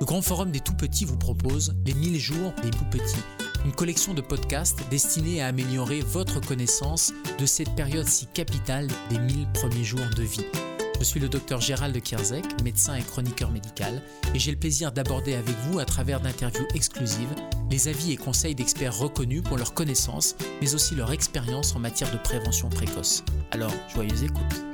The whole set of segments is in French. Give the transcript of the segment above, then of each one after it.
Le Grand Forum des Tout-Petits vous propose Les 1000 jours des Tout-Petits, une collection de podcasts destinés à améliorer votre connaissance de cette période si capitale des 1000 premiers jours de vie. Je suis le docteur Gérald Kierzek, médecin et chroniqueur médical, et j'ai le plaisir d'aborder avec vous, à travers d'interviews exclusives, les avis et conseils d'experts reconnus pour leur connaissance, mais aussi leur expérience en matière de prévention précoce. Alors, joyeuse écoute.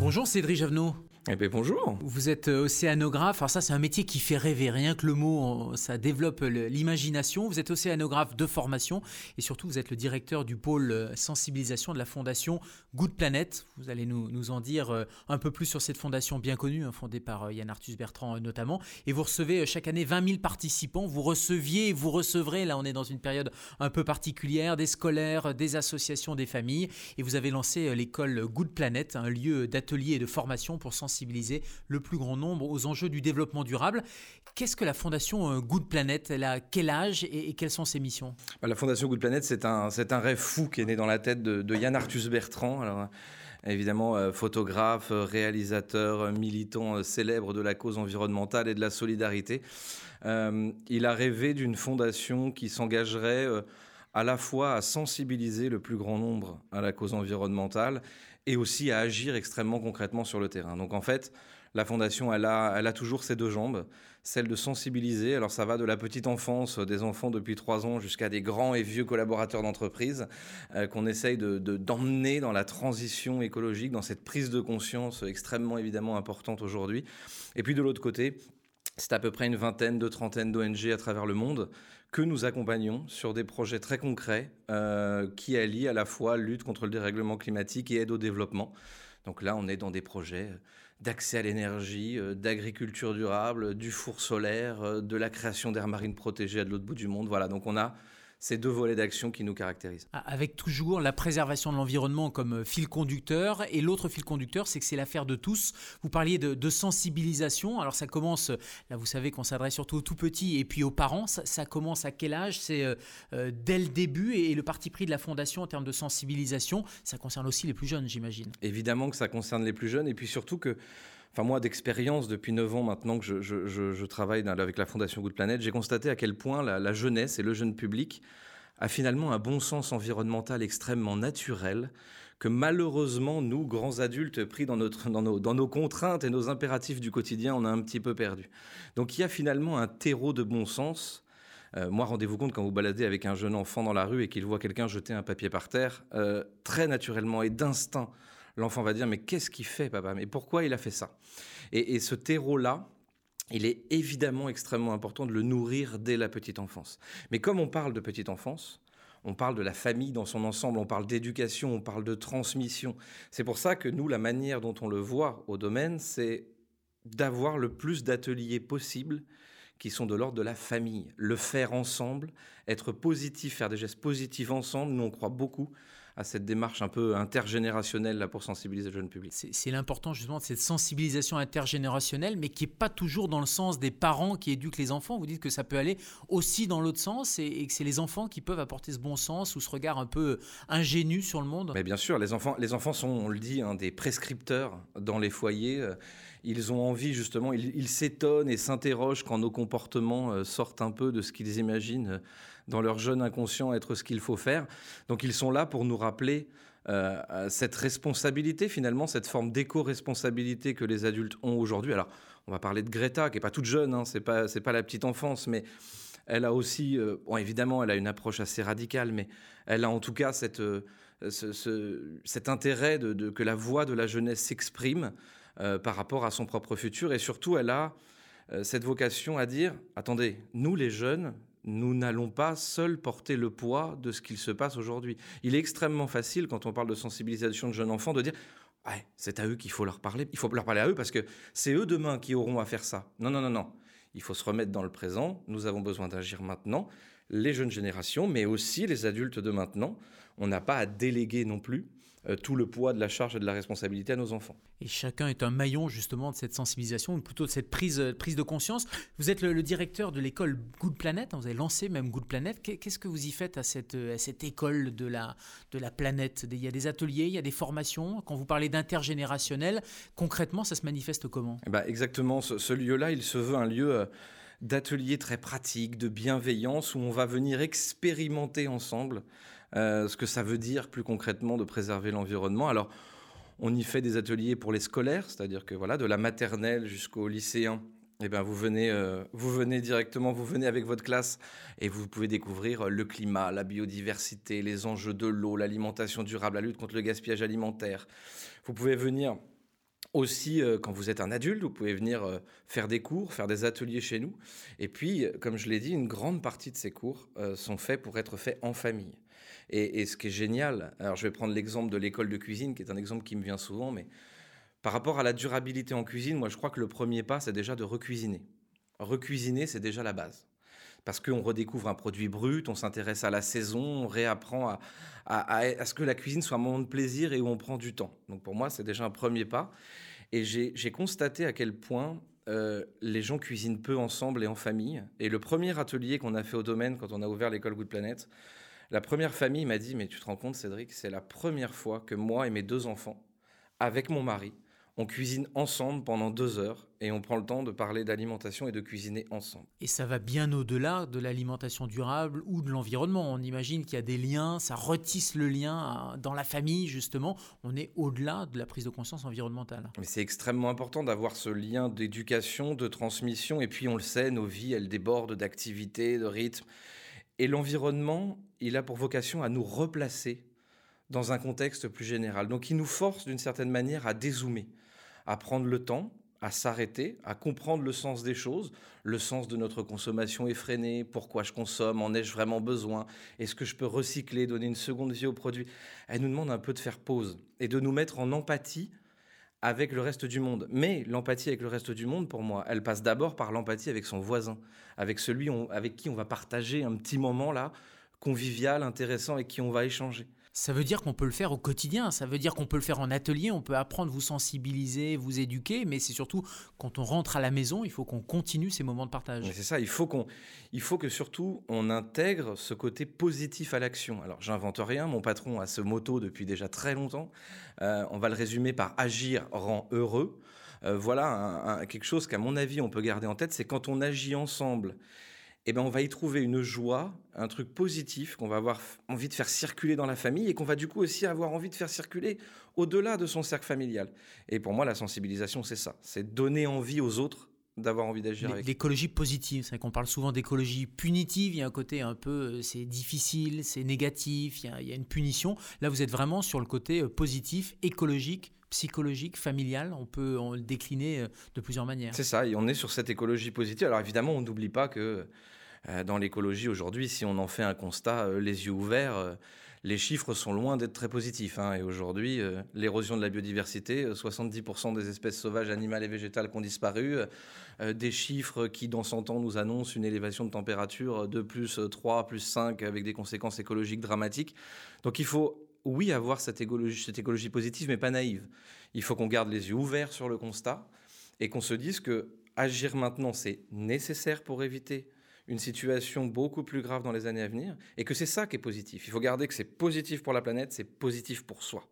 Bonjour Cédric Javenot. Eh bien, bonjour. Vous êtes euh, océanographe. Alors ça, c'est un métier qui fait rêver. Rien que le mot, ça développe l'imagination. Vous êtes océanographe de formation et surtout, vous êtes le directeur du pôle euh, sensibilisation de la fondation Good Planet. Vous allez nous, nous en dire euh, un peu plus sur cette fondation bien connue, hein, fondée par Yann Arthus Bertrand notamment. Et vous recevez chaque année 20 000 participants. Vous receviez, vous recevrez, là on est dans une période un peu particulière, des scolaires, des associations, des familles. Et vous avez lancé l'école Good Planet, un lieu d'atelier et de formation pour sensibiliser sensibiliser le plus grand nombre aux enjeux du développement durable. Qu'est-ce que la Fondation euh, Good Planet Elle a quel âge et, quelles sont ses missions? Bah, La Fondation Good Planet, c'est un, un rêve fou qui est né dans la tête de, Yann Arthus Bertrand. Alors, évidemment, euh, photographe, réalisateur, militant euh, célèbre de la cause environnementale et de la solidarité. il a rêvé d'une fondation qui s'engagerait à la fois à sensibiliser le plus grand nombre à la cause environnementale et aussi à agir extrêmement concrètement sur le terrain. Donc en fait, la fondation, elle a, elle a toujours ses deux jambes, celle de sensibiliser. Alors ça va de la petite enfance, des enfants depuis trois ans, jusqu'à des grands et vieux collaborateurs d'entreprise, euh, qu'on essaye de, d'emmener dans la transition écologique, dans cette prise de conscience extrêmement évidemment importante aujourd'hui. Et puis de l'autre côté, c'est à peu près une vingtaine de trentaine d'ONG à travers le monde que nous accompagnons sur des projets très concrets euh, qui allient à la fois lutte contre le dérèglement climatique et aide au développement. Donc là, on est dans des projets d'accès à l'énergie, euh, d'agriculture durable, du four solaire, euh, de la création d'aires marines protégées à de l'autre bout du monde. Voilà, donc on a ces deux volets d'action qui nous caractérisent. Ah, avec toujours la préservation de l'environnement comme euh, fil conducteur, et l'autre fil conducteur, c'est que c'est l'affaire de tous. Vous parliez de, sensibilisation, alors ça commence, là vous savez qu'on s'adresse surtout aux tout petits et puis aux parents, ça, commence à quel âge? C'est euh, euh, dès le début, et, le parti pris de la Fondation en termes de sensibilisation, ça concerne aussi les plus jeunes, j'imagine. Évidemment que ça concerne les plus jeunes, et puis surtout que enfin moi d'expérience depuis 9 ans maintenant que je, travaille avec la Fondation Good Planet, j'ai constaté à quel point la, jeunesse et le jeune public a finalement un bon sens environnemental extrêmement naturel que malheureusement nous, grands adultes, pris dans, nos contraintes et nos impératifs du quotidien, on a un petit peu perdu. Donc il y a finalement un terreau de bon sens euh, moi, rendez-vous compte quand vous baladez avec un jeune enfant dans la rue et qu'il voit quelqu'un jeter un papier par terre, euh, très naturellement et d'instinct, l'enfant va dire mais qu'est-ce qu'il fait papa? Mais pourquoi il a fait ça? Et, ce terreau-là, il est évidemment extrêmement important de le nourrir dès la petite enfance. Mais comme on parle de petite enfance, on parle de la famille dans son ensemble, on parle d'éducation, on parle de transmission. C'est pour ça que nous, la manière dont on le voit au domaine, c'est d'avoir le plus d'ateliers possible qui sont de l'ordre de la famille. Le faire ensemble, être positif, faire des gestes positifs ensemble, nous on croit beaucoup à cette démarche un peu intergénérationnelle là, pour sensibiliser le jeune public. C'est l'important justement de cette sensibilisation intergénérationnelle, mais qui n'est pas toujours dans le sens des parents qui éduquent les enfants. Vous dites que ça peut aller aussi dans l'autre sens et, que c'est les enfants qui peuvent apporter ce bon sens ou ce regard un peu ingénu sur le monde. Mais bien sûr, les enfants, les enfants sont, on le dit, hein, des prescripteurs dans les foyers. Euh, ils ont envie justement, ils s'étonnent et s'interrogent quand nos comportements euh, sortent un peu de ce qu'ils imaginent dans leur jeune inconscient être ce qu'il faut faire. Donc ils sont là pour nous rappeler euh, cette responsabilité finalement, cette forme d'éco-responsabilité que les adultes ont aujourd'hui. Alors on va parler de Greta, qui est pas toute jeune, hein, c'est pas pas la petite enfance, mais elle a aussi, euh, bon évidemment, elle a une approche assez radicale, mais elle a en tout cas cette, euh, ce, cet intérêt de, que la voix de la jeunesse s'exprime par rapport à son propre futur, et surtout elle a cette vocation à dire, attendez, nous les jeunes, nous n'allons pas seuls porter le poids de ce qu'il se passe aujourd'hui. Il est extrêmement facile, quand on parle de sensibilisation de jeunes enfants, de dire ouais, c'est à eux qu'il faut leur parler. Il faut leur parler à eux parce que c'est eux demain qui auront à faire ça. Non, non, non, non. Il faut se remettre dans le présent. Nous avons besoin d'agir maintenant. Les jeunes générations, mais aussi les adultes de maintenant. On n'a pas à déléguer non plus tout le poids de la charge et de la responsabilité à nos enfants. Et chacun est un maillon justement de cette sensibilisation, ou plutôt de cette prise, euh, prise de conscience. Vous êtes le, directeur de l'école Good Planet, hein, vous avez lancé même Good Planet. Qu'est-ce que vous y faites à cette, euh, à cette école de la, de la planète? Il y a des ateliers, il y a des formations. Quand vous parlez d'intergénérationnel, concrètement, ça se manifeste comment? Eh ben, Exactement, ce, ce lieu-là, il se veut un lieu d'ateliers très pratiques, de bienveillance, où on va venir expérimenter ensemble euh, ce que ça veut dire plus concrètement de préserver l'environnement. Alors, on y fait des ateliers pour les scolaires, c'est-à-dire que voilà, de la maternelle jusqu'au lycéen. Eh ben, vous venez, euh, vous venez directement, vous venez avec votre classe et vous pouvez découvrir le climat, la biodiversité, les enjeux de l'eau, l'alimentation durable, la lutte contre le gaspillage alimentaire. Vous pouvez venir aussi, euh, quand vous êtes un adulte, vous pouvez venir faire des cours, faire des ateliers chez nous. Et puis, comme je l'ai dit, une grande partie de ces cours sont faits pour être faits en famille. Et, ce qui est génial, alors je vais prendre l'exemple de l'école de cuisine, qui est un exemple qui me vient souvent, mais par rapport à la durabilité en cuisine, moi je crois que le premier pas, c'est déjà de recuisiner. Recuisiner, c'est déjà la base. Parce qu'on redécouvre un produit brut, on s'intéresse à la saison, on réapprend à, à, ce que la cuisine soit un moment de plaisir et où on prend du temps. Donc pour moi, c'est déjà un premier pas. Et j'ai constaté à quel point euh, les gens cuisinent peu ensemble et en famille. Et le premier atelier qu'on a fait au domaine quand on a ouvert l'école Good Planet, la première famille m'a dit, mais tu te rends compte Cédric, c'est la première fois que moi et mes deux enfants, avec mon mari, on cuisine ensemble pendant deux heures et on prend le temps de parler d'alimentation et de cuisiner ensemble. Et ça va bien au-delà de l'alimentation durable ou de l'environnement. On imagine qu'il y a des liens, ça retisse le lien dans la famille, justement. On est au-delà de la prise de conscience environnementale. Mais c'est extrêmement important d'avoir ce lien d'éducation, de transmission. Et puis, on le sait, nos vies, elles débordent d'activités, de rythmes. Et l'environnement, il a pour vocation à nous replacer dans un contexte plus général. Donc, il nous force d'une certaine manière à dézoomer à prendre le temps, à s'arrêter, à comprendre le sens des choses, le sens de notre consommation effrénée, pourquoi je consomme, en ai-je vraiment besoin, est-ce que je peux recycler, donner une seconde vie au produit. Elle nous demande un peu de faire pause et de nous mettre en empathie avec le reste du monde. Mais l'empathie avec le reste du monde, pour moi, elle passe d'abord par l'empathie avec son voisin, avec celui avec qui on va partager un petit moment là, convivial, intéressant, avec qui on va échanger. Ça veut dire qu'on peut le faire au quotidien, ça veut dire qu'on peut le faire en atelier, on peut apprendre, vous sensibiliser, vous éduquer, mais c'est surtout quand on rentre à la maison, il faut qu'on continue ces moments de partage. C'est ça, il faut, qu'on, il faut que surtout on intègre ce côté positif à l'action. Alors j'invente rien, mon patron a ce motto depuis déjà très longtemps, euh, on va le résumer par agir rend heureux. Euh, voilà quelque chose qu'à mon avis on peut garder en tête, c'est quand on agit ensemble eh ben, on va y trouver une joie, un truc positif qu'on va avoir envie de faire circuler dans la famille et qu'on va du coup aussi avoir envie de faire circuler au-delà de son cercle familial. Et pour moi, la sensibilisation, c'est ça, c'est donner envie aux autres d'avoir envie d'agir. L'écologie positive, c'est qu'on parle souvent d'écologie punitive, il y a un côté un peu, euh, c'est difficile, c'est négatif, il y, a, il y, a, une punition. Là, vous êtes vraiment sur le côté euh, positif, écologique, psychologique, familial, on peut le décliner euh, de plusieurs manières. C'est ça, et on est sur cette écologie positive. Alors évidemment, on n'oublie pas que euh, dans l'écologie aujourd'hui, si on en fait un constat euh, les yeux ouverts, les chiffres sont loin d'être très positifs. Hein. et aujourd'hui, l'érosion de la biodiversité, 70% des espèces sauvages, animales et végétales qui ont disparu, des chiffres qui, dans 100 ans, nous annoncent une élévation de température de plus 3, plus 5, avec des conséquences écologiques dramatiques. Donc il faut, oui, avoir cette écologie, positive, mais pas naïve. Il faut qu'on garde les yeux ouverts sur le constat et qu'on se dise que agir maintenant, c'est nécessaire pour éviter une situation beaucoup plus grave dans les années à venir, et que c'est ça qui est positif. Il faut garder que c'est positif pour la planète, c'est positif pour soi.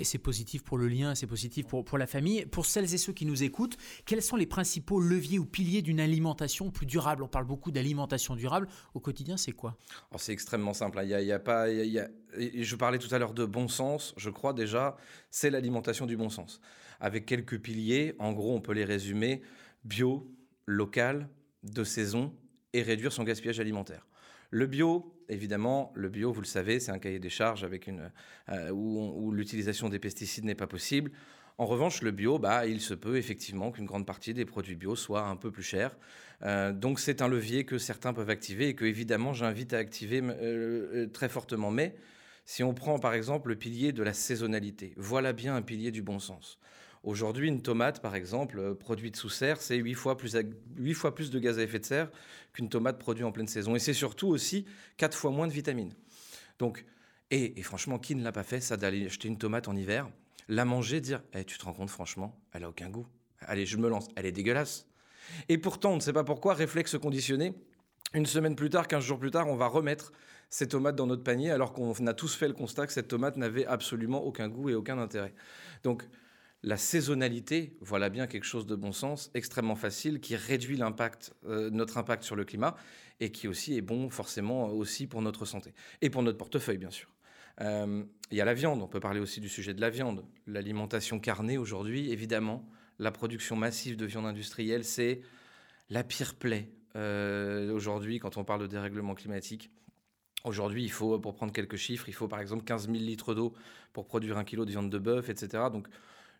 Et c'est positif pour le lien, c'est positif pour, la famille. Pour celles et ceux qui nous écoutent, quels sont les principaux leviers ou piliers d'une alimentation plus durable? On parle beaucoup d'alimentation durable. Au quotidien, c'est quoi? C'est extrêmement simple. Il y a, pas, je parlais tout à l'heure de bon sens. Je crois déjà, c'est l'alimentation du bon sens. Avec quelques piliers, en gros, on peut les résumer bio, local, de saison et réduire son gaspillage alimentaire. Le bio, évidemment, le bio, vous le savez, c'est un cahier des charges avec une, euh, où, l'utilisation des pesticides n'est pas possible. En revanche, le bio, bah, il se peut effectivement qu'une grande partie des produits bio soient un peu plus chers. Euh, donc c'est un levier que certains peuvent activer et que évidemment j'invite à activer euh, très fortement. Mais si on prend par exemple le pilier de la saisonnalité, voilà bien un pilier du bon sens. Aujourd'hui, une tomate, par exemple, euh, produite sous serre, c'est 8 fois, plus, fois plus de gaz à effet de serre qu'une tomate produite en pleine saison. Et c'est surtout aussi 4 fois moins de vitamines. Donc, Et, franchement, qui ne l'a pas fait, ça, d'aller acheter une tomate en hiver, la manger, dire eh, Tu te rends compte, franchement, elle a aucun goût. Allez, je me lance, elle est dégueulasse. Et pourtant, on ne sait pas pourquoi, réflexe conditionné, une semaine plus tard, 15 jours plus tard, on va remettre ces tomates dans notre panier alors qu'on a tous fait le constat que cette tomate n'avait absolument aucun goût et aucun intérêt. Donc, la saisonnalité, voilà bien quelque chose de bon sens, extrêmement facile, qui réduit euh, notre impact sur le climat et qui aussi est bon forcément aussi pour notre santé et pour notre portefeuille bien sûr. Euh, il y a la viande, on peut parler aussi du sujet de la viande. L'alimentation carnée aujourd'hui, évidemment, la production massive de viande industrielle, c'est la pire plaie euh, aujourd'hui quand on parle de dérèglement climatique. Aujourd'hui, il faut, pour prendre quelques chiffres, il faut par exemple 15 000 litres d'eau pour produire un kilo de viande de bœuf, etc. Donc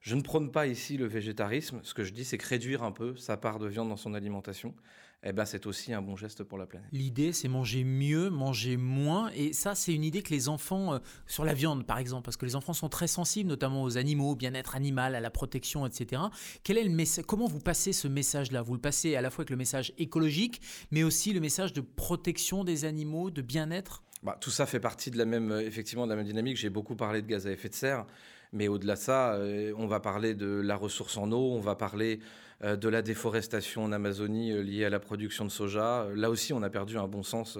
je ne prône pas ici le végétarisme. Ce que je dis, c'est que réduire un peu sa part de viande dans son alimentation, eh ben, c'est aussi un bon geste pour la planète. L'idée, c'est manger mieux, manger moins. Et ça, c'est une idée que les enfants, euh, sur la viande par exemple, parce que les enfants sont très sensibles, notamment aux animaux, au bien-être animal, à la protection, etc. Quel est le message Comment vous passez ce message-là? Vous le passez à la fois avec le message écologique, mais aussi le message de protection des animaux, de bien-être? Bah, tout ça fait partie de la même, euh, effectivement, de la même dynamique. J'ai beaucoup parlé de gaz à effet de serre. Mais au-delà de ça, euh, on va parler de la ressource en eau, on va parler euh, de la déforestation en Amazonie euh, liée à la production de soja. Là aussi, on a perdu un bon sens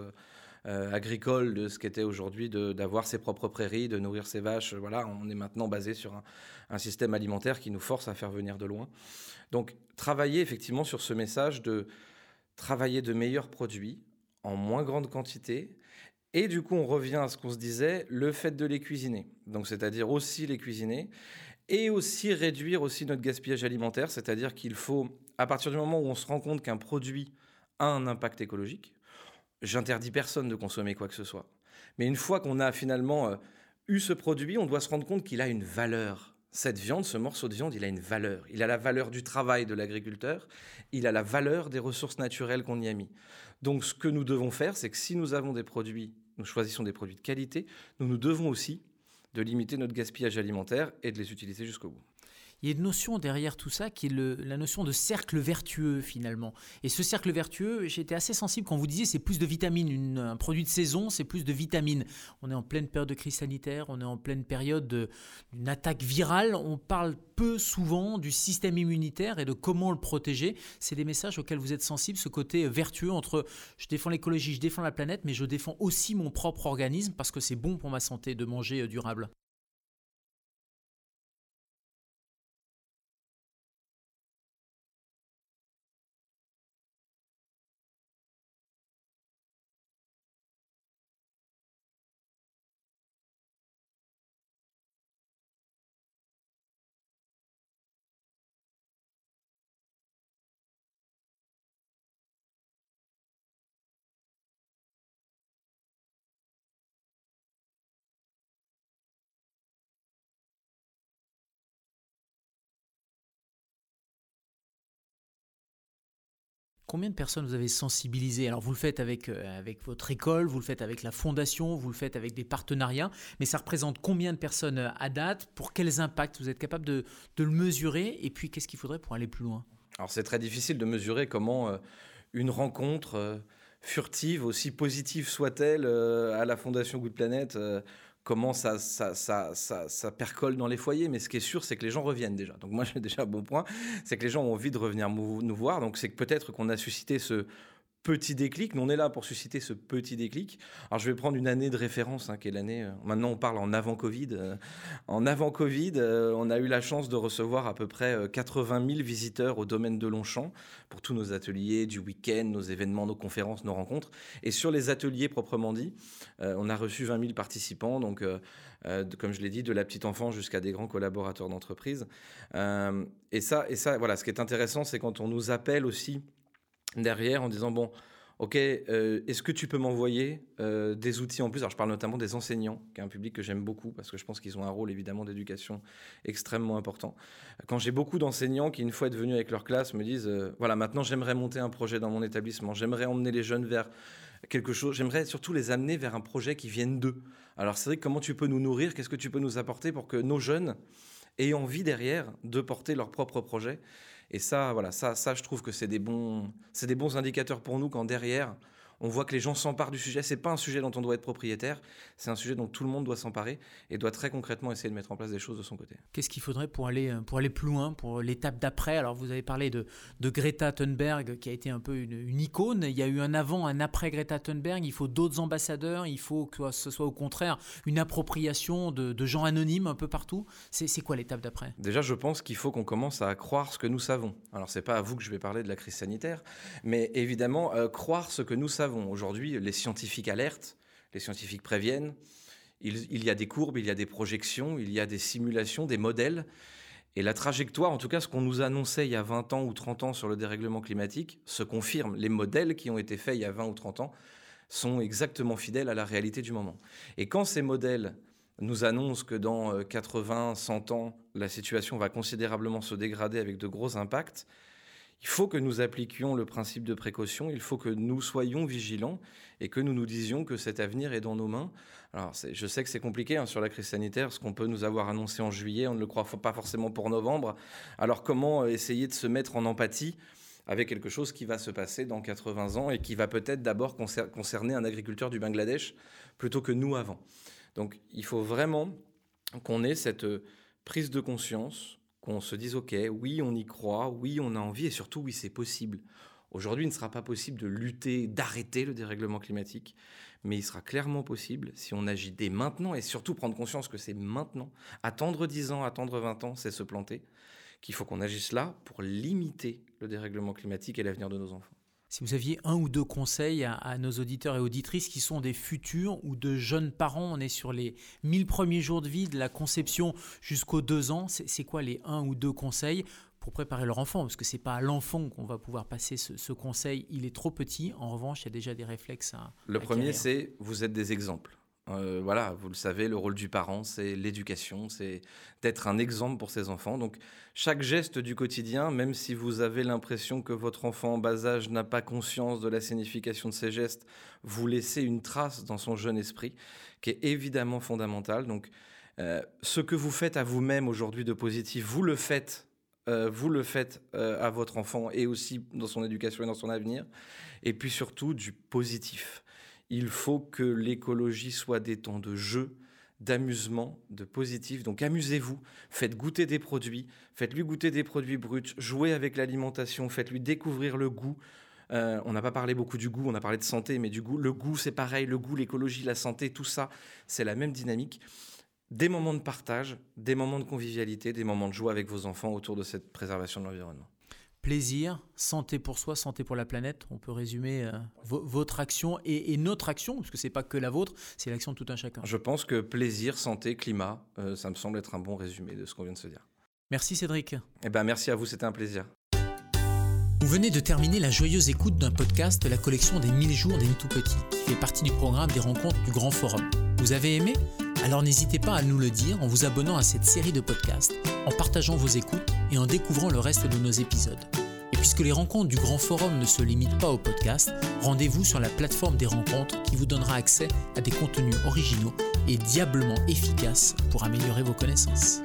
agricole de ce qu'était aujourd'hui d'avoir ses propres prairies, de nourrir ses vaches. Voilà, on est maintenant basé sur un, un, système alimentaire qui nous force à faire venir de loin. Donc, travailler effectivement sur ce message de travailler de meilleurs produits en moins grande quantité et du coup, on revient à ce qu'on se disait, le fait de les cuisiner. Donc, c'est-à-dire aussi les cuisiner et aussi réduire aussi notre gaspillage alimentaire. C'est-à-dire qu'il faut, à partir du moment où on se rend compte qu'un produit a un impact écologique, j'interdis personne de consommer quoi que ce soit. Mais une fois qu'on a finalement euh, eu ce produit, on doit se rendre compte qu'il a une valeur. Cette viande, ce morceau de viande, il a une valeur. Il a la valeur du travail de l'agriculteur, il a la valeur des ressources naturelles qu'on y a mis. Donc ce que nous devons faire, c'est que si nous avons des produits nous choisissons des produits de qualité, nous nous devons aussi de limiter notre gaspillage alimentaire et de les utiliser jusqu'au bout il y a une notion derrière tout ça qui est la notion de cercle vertueux finalement. Et ce cercle vertueux, j'étais assez sensible quand vous disiez c'est plus de vitamines. un produit de saison, c'est plus de vitamines. On est en pleine période de crise sanitaire, on est en pleine période d'une attaque virale. On parle peu souvent du système immunitaire et de comment le protéger. C'est des messages auxquels vous êtes sensible, ce côté vertueux entre je défends l'écologie, je défends la planète, mais je défends aussi mon propre organisme parce que c'est bon pour ma santé de manger euh, durable. Combien de personnes vous avez sensibilisé Alors vous le faites avec, euh, avec votre école, vous le faites avec la fondation, vous le faites avec des partenariats, mais ça représente combien de personnes euh, à date? Pour quels impacts? Vous êtes capable de, de le mesurer? Et puis qu'est-ce qu'il faudrait pour aller plus loin? Alors c'est très difficile de mesurer comment euh, une rencontre furtive, aussi positive soit-elle, à la fondation Good Planet comment ça, ça, ça, ça, percole dans les foyers. Mais ce qui est sûr, c'est que les gens reviennent déjà. Donc moi, j'ai déjà un bon point. C'est que les gens ont envie de revenir nous voir. Donc c'est que peut-être qu'on a suscité ce petit déclic. Nous, on est là pour susciter ce petit déclic. Alors, je vais prendre une année de référence, hein, qui est l'année. Euh, maintenant, on parle en avant Covid. Euh, en avant Covid, euh, on a eu la chance de recevoir à peu près 80 000 visiteurs au domaine de Longchamp pour tous nos ateliers du week-end, nos événements, nos conférences, nos rencontres. Et sur les ateliers proprement dit, on a reçu 20 000 participants. Donc, comme je l'ai dit, de la petite enfance jusqu'à des grands collaborateurs d'entreprise. et ça, et ça, voilà, ce qui est intéressant, c'est quand on nous appelle aussi derrière en disant bon, ok, euh, est-ce que tu peux m'envoyer euh, des outils en plus? Alors je parle notamment des enseignants, qui est un public que j'aime beaucoup parce que je pense qu'ils ont un rôle évidemment d'éducation extrêmement important. Quand j'ai beaucoup d'enseignants qui une fois être venus avec leur classe me disent euh, voilà maintenant j'aimerais monter un projet dans mon établissement, j'aimerais emmener les jeunes vers quelque chose, j'aimerais surtout les amener vers un projet qui vienne d'eux. Alors c'est vrai comment tu peux nous nourrir, qu'est-ce que tu peux nous apporter pour que nos jeunes aient envie derrière de porter leur propre projet? Et ça, voilà, ça, ça je trouve que c'est des, bons, c'est des bons indicateurs pour nous quand derrière, On voit que les gens s'emparent du sujet. C'est pas un sujet dont on doit être propriétaire, c'est un sujet dont tout le monde doit s'emparer et doit très concrètement essayer de mettre en place des choses de son côté. Qu'est-ce qu'il faudrait pour aller, euh, pour aller plus loin, pour l'étape d'après? Alors vous avez parlé de, de, Greta Thunberg qui a été un peu une, icône. Il y a eu un avant, un après Greta Thunberg. Il faut d'autres ambassadeurs. Il faut que ce soit au contraire une appropriation de, de gens anonymes un peu partout. C'est quoi l'étape d'après? Déjà, je pense qu'il faut qu'on commence à croire ce que nous savons. Alors c'est pas à vous que je vais parler de la crise sanitaire, mais évidemment euh, croire ce que nous savons. Aujourd'hui, les scientifiques alertent, les scientifiques préviennent. Il, y a des courbes, il y a des projections, il y a des simulations, des modèles. Et la trajectoire, en tout cas ce qu'on nous annonçait il y a 20 ans ou 30 ans sur le dérèglement climatique, se confirme. Les modèles qui ont été faits il y a 20 ou 30 ans sont exactement fidèles à la réalité du moment. Et quand ces modèles nous annoncent que dans 80, euh, 100 ans, la situation va considérablement se dégrader avec de gros impacts, il faut que nous appliquions le principe de précaution, il faut que nous soyons vigilants et que nous nous disions que cet avenir est dans nos mains. Alors, je sais que c'est compliqué hein, sur la crise sanitaire, ce qu'on peut nous avoir annoncé en juillet, on ne le croit pas forcément pour novembre. Alors, comment euh, essayer de se mettre en empathie avec quelque chose qui va se passer dans 80 ans et qui va peut-être d'abord concerner un agriculteur du Bangladesh plutôt que nous avant? Donc, il faut vraiment qu'on ait cette euh, prise de conscience qu'on se dise, OK, oui, on y croit, oui, on a envie, et surtout, oui, c'est possible. Aujourd'hui, il ne sera pas possible de lutter, d'arrêter le dérèglement climatique, mais il sera clairement possible si on agit dès maintenant, et surtout prendre conscience que c'est maintenant. Attendre 10 ans, attendre 20 ans, c'est se planter, qu'il faut qu'on agisse là pour limiter le dérèglement climatique et l'avenir de nos enfants si vous aviez un ou deux conseils à, nos auditeurs et auditrices qui sont des futurs ou de jeunes parents, on est sur les 1000 premiers jours de vie, de la conception jusqu'aux deux ans, c'est quoi les un ou deux conseils pour préparer leur enfant? Parce que c'est pas à l'enfant qu'on va pouvoir passer ce, conseil, il est trop petit. En revanche, il y a déjà des réflexes à. Le premier, c'est vous êtes des exemples. Euh, voilà, vous le savez, le rôle du parent, c'est l'éducation, c'est d'être un exemple pour ses enfants. Donc, chaque geste du quotidien, même si vous avez l'impression que votre enfant en bas âge n'a pas conscience de la signification de ses gestes, vous laissez une trace dans son jeune esprit, qui est évidemment fondamentale. Donc, euh, ce que vous faites à vous-même aujourd'hui de positif, vous le faites euh, vous le faites à votre enfant et aussi dans son éducation et dans son avenir. Et puis surtout du positif. Il faut que l'écologie soit des temps de jeu, d'amusement, de positif. Donc amusez-vous, faites goûter des produits, faites-lui goûter des produits bruts, jouez avec l'alimentation, faites-lui découvrir le goût. Euh, on n'a pas parlé beaucoup du goût, on a parlé de santé, mais du goût, le goût c'est pareil, le goût, l'écologie, la santé, tout ça, c'est la même dynamique. Des moments de partage, des moments de convivialité, des moments de joie avec vos enfants autour de cette préservation de l'environnement plaisir, santé pour soi, santé pour la planète. On peut résumer euh, votre action et, notre action, parce que c'est pas que la vôtre, c'est l'action de tout un chacun. Je pense que plaisir, santé, climat, euh, ça me semble être un bon résumé de ce qu'on vient de se dire. Merci Cédric. Eh ben merci à vous, c'était un plaisir. Vous venez de terminer la joyeuse écoute d'un podcast de la collection des 1000 jours des tout petits, qui fait partie du programme des rencontres du Grand Forum. Vous avez aimé? Alors n'hésitez pas à nous le dire en vous abonnant à cette série de podcasts, en partageant vos écoutes et en découvrant le reste de nos épisodes. Et puisque les rencontres du Grand Forum ne se limitent pas au podcast, rendez-vous sur la plateforme des rencontres qui vous donnera accès à des contenus originaux et diablement efficaces pour améliorer vos connaissances.